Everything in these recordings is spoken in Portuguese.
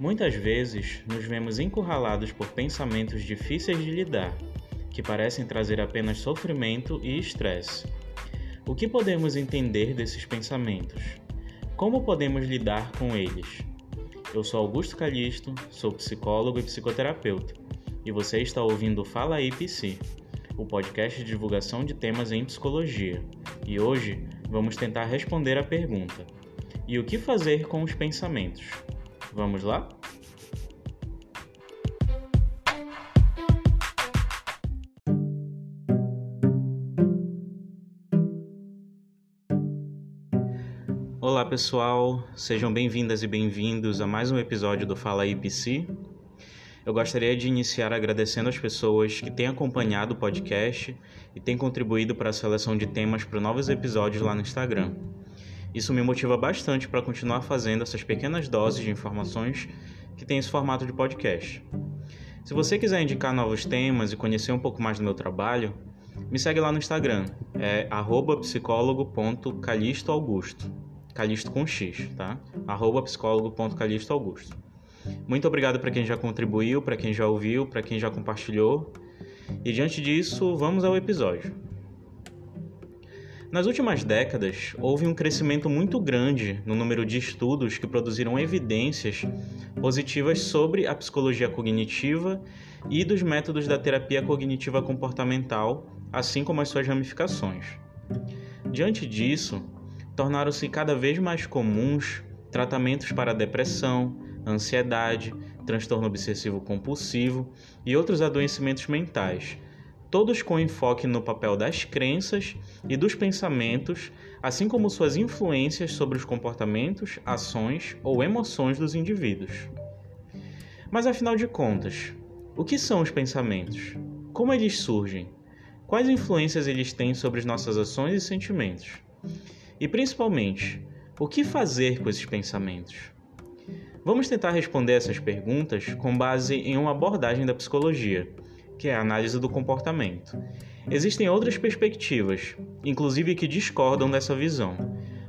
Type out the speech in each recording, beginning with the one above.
Muitas vezes nos vemos encurralados por pensamentos difíceis de lidar, que parecem trazer apenas sofrimento e estresse. O que podemos entender desses pensamentos? Como podemos lidar com eles? Eu sou Augusto Calixto, sou psicólogo e psicoterapeuta, e você está ouvindo Fala aí Psi, o podcast de divulgação de temas em psicologia. E hoje vamos tentar responder a pergunta: e o que fazer com os pensamentos? Vamos lá? Olá pessoal, sejam bem-vindas e bem-vindos a mais um episódio do Fala IPC. Eu gostaria de iniciar agradecendo as pessoas que têm acompanhado o podcast e têm contribuído para a seleção de temas para novos episódios lá no Instagram. Isso me motiva bastante para continuar fazendo essas pequenas doses de informações que tem esse formato de podcast. Se você quiser indicar novos temas e conhecer um pouco mais do meu trabalho, me segue lá no Instagram, é psicólogo.calistoaugusto. Calisto com X, tá? Arroba psicólogo.calistoaugusto. Muito obrigado para quem já contribuiu, para quem já ouviu, para quem já compartilhou. E diante disso, vamos ao episódio. Nas últimas décadas, houve um crescimento muito grande no número de estudos que produziram evidências positivas sobre a psicologia cognitiva e dos métodos da terapia cognitiva comportamental, assim como as suas ramificações. Diante disso, tornaram-se cada vez mais comuns tratamentos para depressão, ansiedade, transtorno obsessivo compulsivo e outros adoecimentos mentais todos com enfoque no papel das crenças e dos pensamentos, assim como suas influências sobre os comportamentos, ações ou emoções dos indivíduos. Mas afinal de contas, o que são os pensamentos? Como eles surgem? Quais influências eles têm sobre as nossas ações e sentimentos? E principalmente, o que fazer com esses pensamentos? Vamos tentar responder essas perguntas com base em uma abordagem da psicologia que é a análise do comportamento. Existem outras perspectivas, inclusive que discordam dessa visão,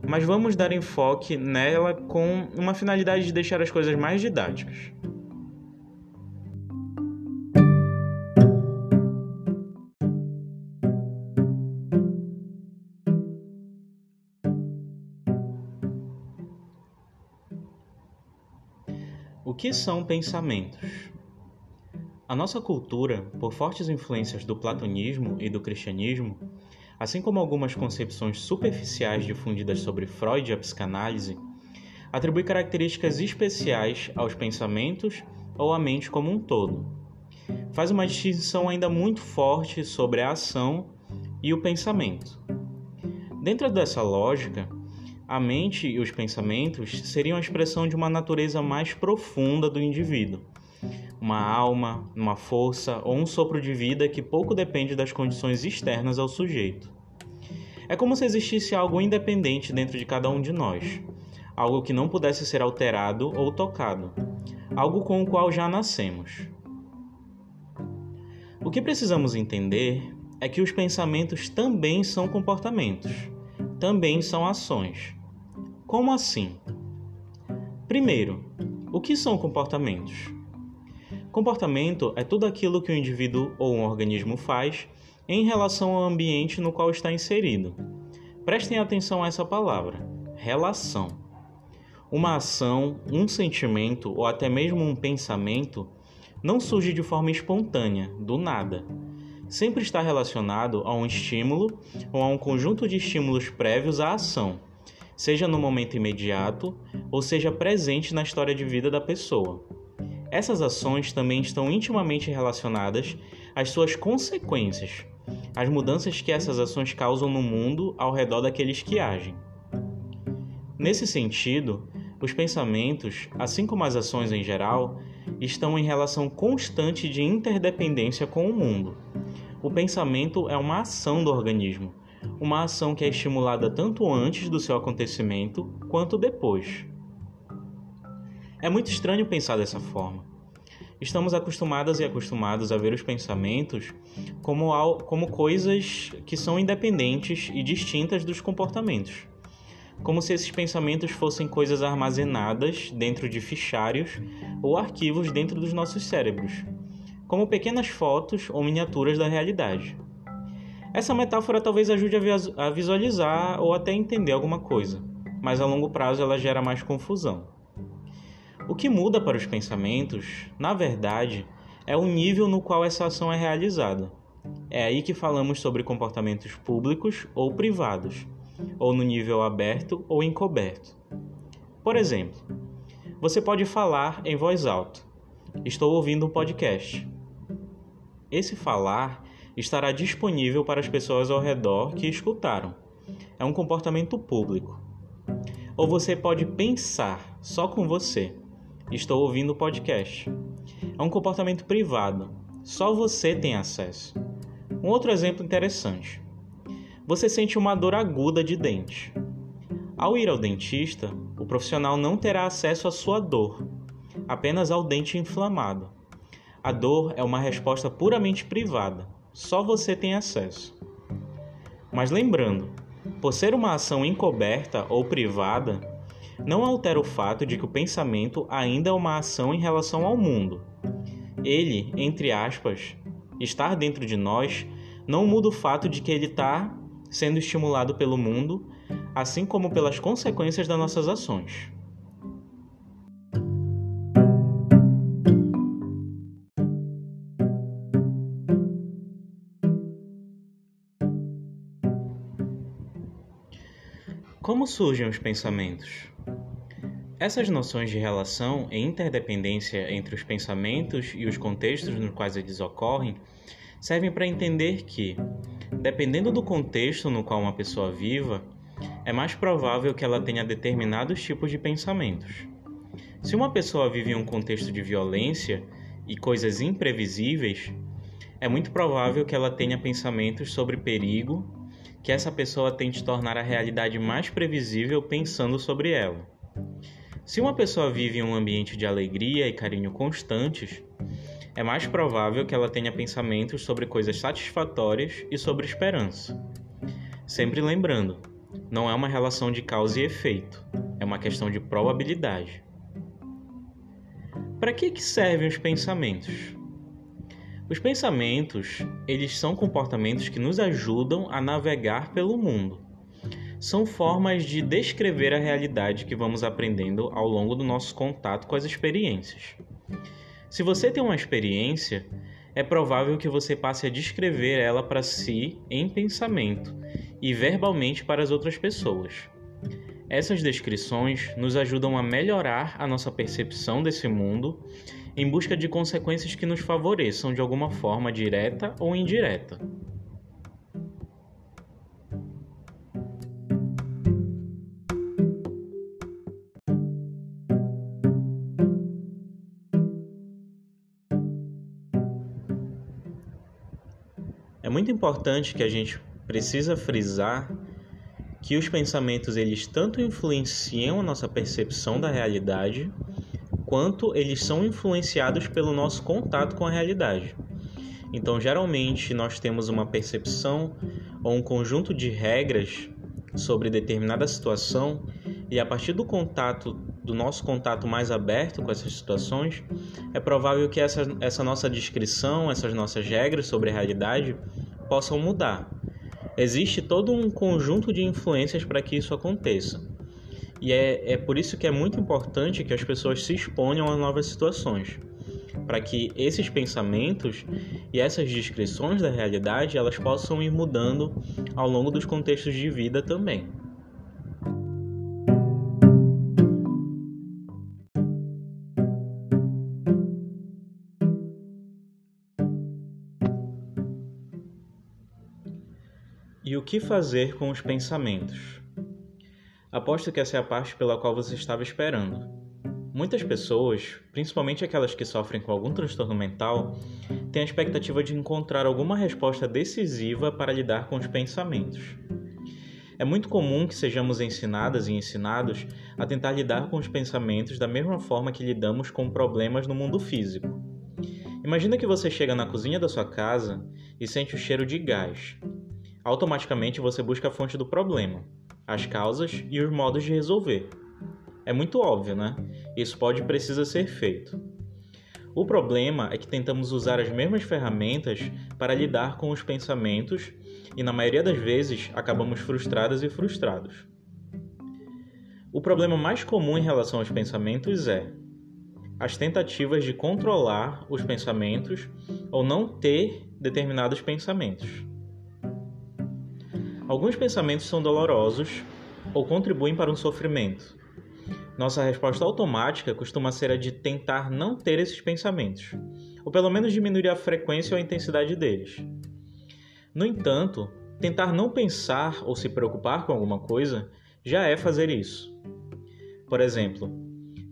mas vamos dar enfoque nela com uma finalidade de deixar as coisas mais didáticas. O que são pensamentos? A nossa cultura, por fortes influências do platonismo e do cristianismo, assim como algumas concepções superficiais difundidas sobre Freud e a psicanálise, atribui características especiais aos pensamentos ou à mente como um todo. Faz uma distinção ainda muito forte sobre a ação e o pensamento. Dentro dessa lógica, a mente e os pensamentos seriam a expressão de uma natureza mais profunda do indivíduo uma alma, uma força ou um sopro de vida que pouco depende das condições externas ao sujeito. É como se existisse algo independente dentro de cada um de nós, algo que não pudesse ser alterado ou tocado, algo com o qual já nascemos. O que precisamos entender é que os pensamentos também são comportamentos, também são ações. Como assim? Primeiro, o que são comportamentos? Comportamento é tudo aquilo que o indivíduo ou um organismo faz em relação ao ambiente no qual está inserido. Prestem atenção a essa palavra: relação. Uma ação, um sentimento ou até mesmo um pensamento não surge de forma espontânea, do nada. Sempre está relacionado a um estímulo ou a um conjunto de estímulos prévios à ação, seja no momento imediato ou seja presente na história de vida da pessoa. Essas ações também estão intimamente relacionadas às suas consequências, às mudanças que essas ações causam no mundo ao redor daqueles que agem. Nesse sentido, os pensamentos, assim como as ações em geral, estão em relação constante de interdependência com o mundo. O pensamento é uma ação do organismo, uma ação que é estimulada tanto antes do seu acontecimento quanto depois. É muito estranho pensar dessa forma. Estamos acostumadas e acostumados a ver os pensamentos como, como coisas que são independentes e distintas dos comportamentos. como se esses pensamentos fossem coisas armazenadas dentro de fichários ou arquivos dentro dos nossos cérebros, como pequenas fotos ou miniaturas da realidade. Essa metáfora talvez ajude a visualizar ou até entender alguma coisa, mas a longo prazo ela gera mais confusão. O que muda para os pensamentos, na verdade, é o nível no qual essa ação é realizada. É aí que falamos sobre comportamentos públicos ou privados ou no nível aberto ou encoberto. Por exemplo, você pode falar em voz alta: Estou ouvindo um podcast. Esse falar estará disponível para as pessoas ao redor que escutaram. É um comportamento público. Ou você pode pensar só com você: Estou ouvindo o podcast. É um comportamento privado. Só você tem acesso. Um outro exemplo interessante você sente uma dor aguda de dente. Ao ir ao dentista, o profissional não terá acesso à sua dor, apenas ao dente inflamado. A dor é uma resposta puramente privada, só você tem acesso. Mas lembrando, por ser uma ação encoberta ou privada, não altera o fato de que o pensamento ainda é uma ação em relação ao mundo. Ele, entre aspas, estar dentro de nós, não muda o fato de que ele está sendo estimulado pelo mundo, assim como pelas consequências das nossas ações. Como surgem os pensamentos? Essas noções de relação e interdependência entre os pensamentos e os contextos nos quais eles ocorrem servem para entender que, dependendo do contexto no qual uma pessoa viva, é mais provável que ela tenha determinados tipos de pensamentos. Se uma pessoa vive em um contexto de violência e coisas imprevisíveis, é muito provável que ela tenha pensamentos sobre perigo, que essa pessoa tente tornar a realidade mais previsível pensando sobre ela. Se uma pessoa vive em um ambiente de alegria e carinho constantes, é mais provável que ela tenha pensamentos sobre coisas satisfatórias e sobre esperança. Sempre lembrando, não é uma relação de causa e efeito, é uma questão de probabilidade. Para que, que servem os pensamentos? Os pensamentos, eles são comportamentos que nos ajudam a navegar pelo mundo. São formas de descrever a realidade que vamos aprendendo ao longo do nosso contato com as experiências. Se você tem uma experiência, é provável que você passe a descrever ela para si em pensamento e verbalmente para as outras pessoas. Essas descrições nos ajudam a melhorar a nossa percepção desse mundo em busca de consequências que nos favoreçam de alguma forma direta ou indireta. Muito importante que a gente precisa frisar que os pensamentos eles tanto influenciam a nossa percepção da realidade, quanto eles são influenciados pelo nosso contato com a realidade. Então, geralmente nós temos uma percepção ou um conjunto de regras sobre determinada situação e a partir do contato do nosso contato mais aberto com essas situações, é provável que essa, essa nossa descrição, essas nossas regras sobre a realidade possam mudar. Existe todo um conjunto de influências para que isso aconteça. E é, é por isso que é muito importante que as pessoas se exponham a novas situações, para que esses pensamentos e essas descrições da realidade elas possam ir mudando ao longo dos contextos de vida também. O que fazer com os pensamentos? Aposto que essa é a parte pela qual você estava esperando. Muitas pessoas, principalmente aquelas que sofrem com algum transtorno mental, têm a expectativa de encontrar alguma resposta decisiva para lidar com os pensamentos. É muito comum que sejamos ensinadas e ensinados a tentar lidar com os pensamentos da mesma forma que lidamos com problemas no mundo físico. Imagina que você chega na cozinha da sua casa e sente o cheiro de gás automaticamente você busca a fonte do problema. as causas e os modos de resolver. É muito óbvio, né? Isso pode e precisa ser feito. O problema é que tentamos usar as mesmas ferramentas para lidar com os pensamentos e, na maioria das vezes, acabamos frustradas e frustrados. O problema mais comum em relação aos pensamentos é as tentativas de controlar os pensamentos ou não ter determinados pensamentos. Alguns pensamentos são dolorosos ou contribuem para um sofrimento. Nossa resposta automática costuma ser a de tentar não ter esses pensamentos, ou pelo menos diminuir a frequência ou a intensidade deles. No entanto, tentar não pensar ou se preocupar com alguma coisa já é fazer isso. Por exemplo,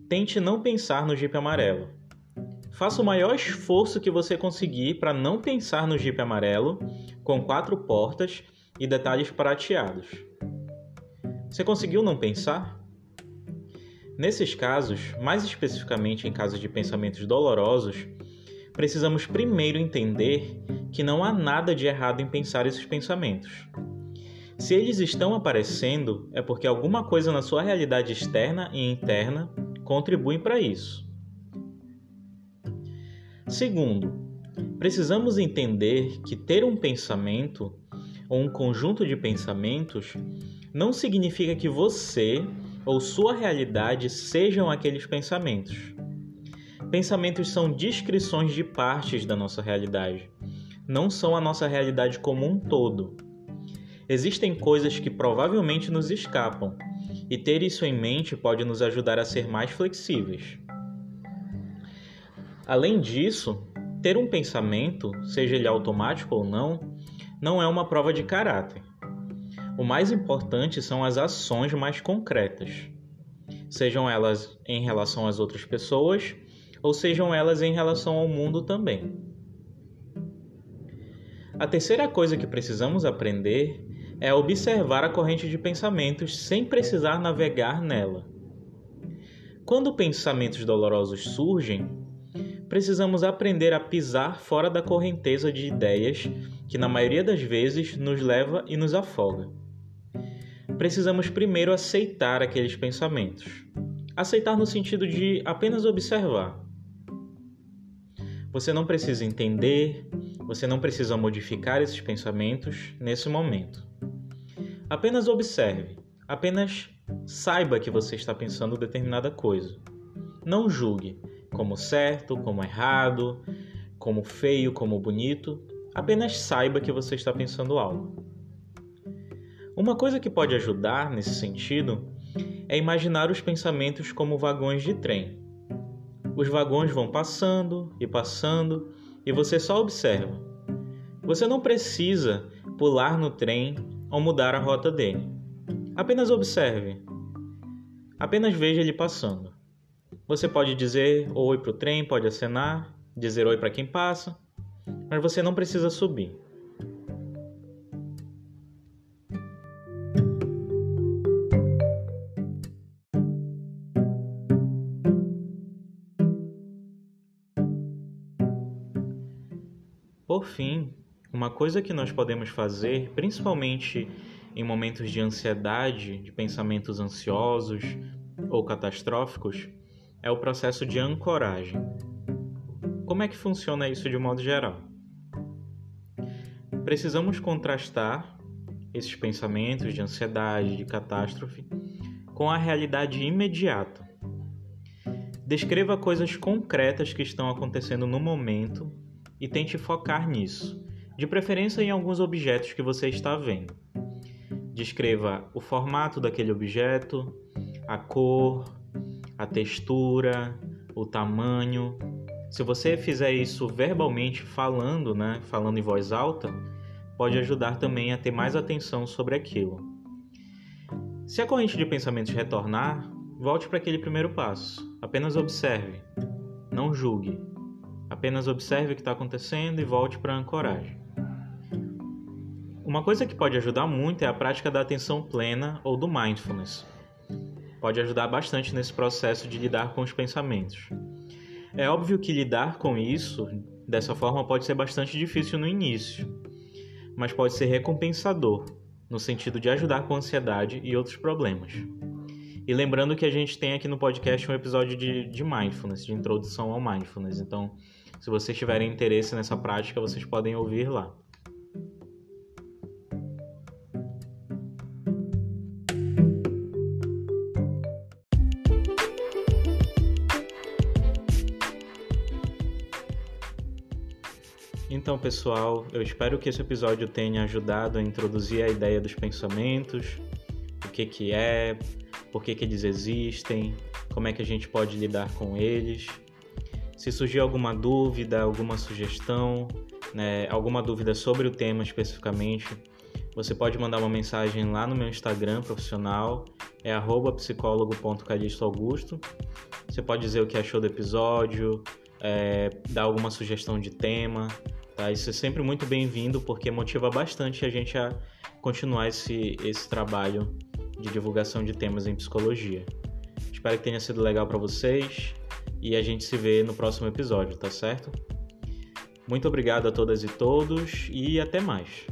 Tente não pensar no Jeep amarelo. Faça o maior esforço que você conseguir para não pensar no Jeep amarelo, com quatro portas e detalhes prateados. Você conseguiu não pensar? Nesses casos, mais especificamente em casos de pensamentos dolorosos, precisamos primeiro entender que não há nada de errado em pensar esses pensamentos. Se eles estão aparecendo, é porque alguma coisa na sua realidade externa e interna contribuem para isso. Segundo, precisamos entender que ter um pensamento ou um conjunto de pensamentos não significa que você ou sua realidade sejam aqueles pensamentos. Pensamentos são descrições de partes da nossa realidade, não são a nossa realidade como um todo. Existem coisas que provavelmente nos escapam, e ter isso em mente pode nos ajudar a ser mais flexíveis. Além disso, ter um pensamento, seja ele automático ou não, não é uma prova de caráter. O mais importante são as ações mais concretas, sejam elas em relação às outras pessoas ou sejam elas em relação ao mundo também. A terceira coisa que precisamos aprender é observar a corrente de pensamentos sem precisar navegar nela. Quando pensamentos dolorosos surgem, precisamos aprender a pisar fora da correnteza de ideias que, na maioria das vezes, nos leva e nos afoga. Precisamos primeiro aceitar aqueles pensamentos. Aceitar no sentido de apenas observar. Você não precisa entender, você não precisa modificar esses pensamentos nesse momento. Apenas observe, apenas saiba que você está pensando determinada coisa. Não julgue como certo, como errado, como feio, como bonito. Apenas saiba que você está pensando algo. Uma coisa que pode ajudar nesse sentido é imaginar os pensamentos como vagões de trem. Os vagões vão passando e passando e você só observa. Você não precisa pular no trem ou mudar a rota dele. Apenas observe. Apenas veja ele passando. Você pode dizer oi para o trem, pode acenar, dizer oi para quem passa, mas você não precisa subir. Por fim, uma coisa que nós podemos fazer, principalmente em momentos de ansiedade, de pensamentos ansiosos ou catastróficos, é o processo de ancoragem. Como é que funciona isso de modo geral? Precisamos contrastar esses pensamentos de ansiedade, de catástrofe, com a realidade imediata. Descreva coisas concretas que estão acontecendo no momento e tente focar nisso de preferência em alguns objetos que você está vendo. Descreva o formato daquele objeto, a cor, a textura, o tamanho. Se você fizer isso verbalmente, falando, né, falando em voz alta, pode ajudar também a ter mais atenção sobre aquilo. Se a corrente de pensamentos retornar, volte para aquele primeiro passo. Apenas observe, não julgue. Apenas observe o que está acontecendo e volte para a ancoragem. Uma coisa que pode ajudar muito é a prática da atenção plena ou do mindfulness. Pode ajudar bastante nesse processo de lidar com os pensamentos. É óbvio que lidar com isso dessa forma pode ser bastante difícil no início, mas pode ser recompensador, no sentido de ajudar com ansiedade e outros problemas. E lembrando que a gente tem aqui no podcast um episódio de, de mindfulness, de introdução ao mindfulness. Então, se vocês tiverem interesse nessa prática, vocês podem ouvir lá. Então, pessoal, eu espero que esse episódio tenha ajudado a introduzir a ideia dos pensamentos, o que que é, por que que eles existem, como é que a gente pode lidar com eles. Se surgir alguma dúvida, alguma sugestão, né, alguma dúvida sobre o tema especificamente, você pode mandar uma mensagem lá no meu Instagram profissional, é psicólogo.calixtoaugusto. Você pode dizer o que achou do episódio, é, dar alguma sugestão de tema, Tá? Isso é sempre muito bem-vindo porque motiva bastante a gente a continuar esse, esse trabalho de divulgação de temas em psicologia. Espero que tenha sido legal para vocês e a gente se vê no próximo episódio, tá certo? Muito obrigado a todas e todos e até mais.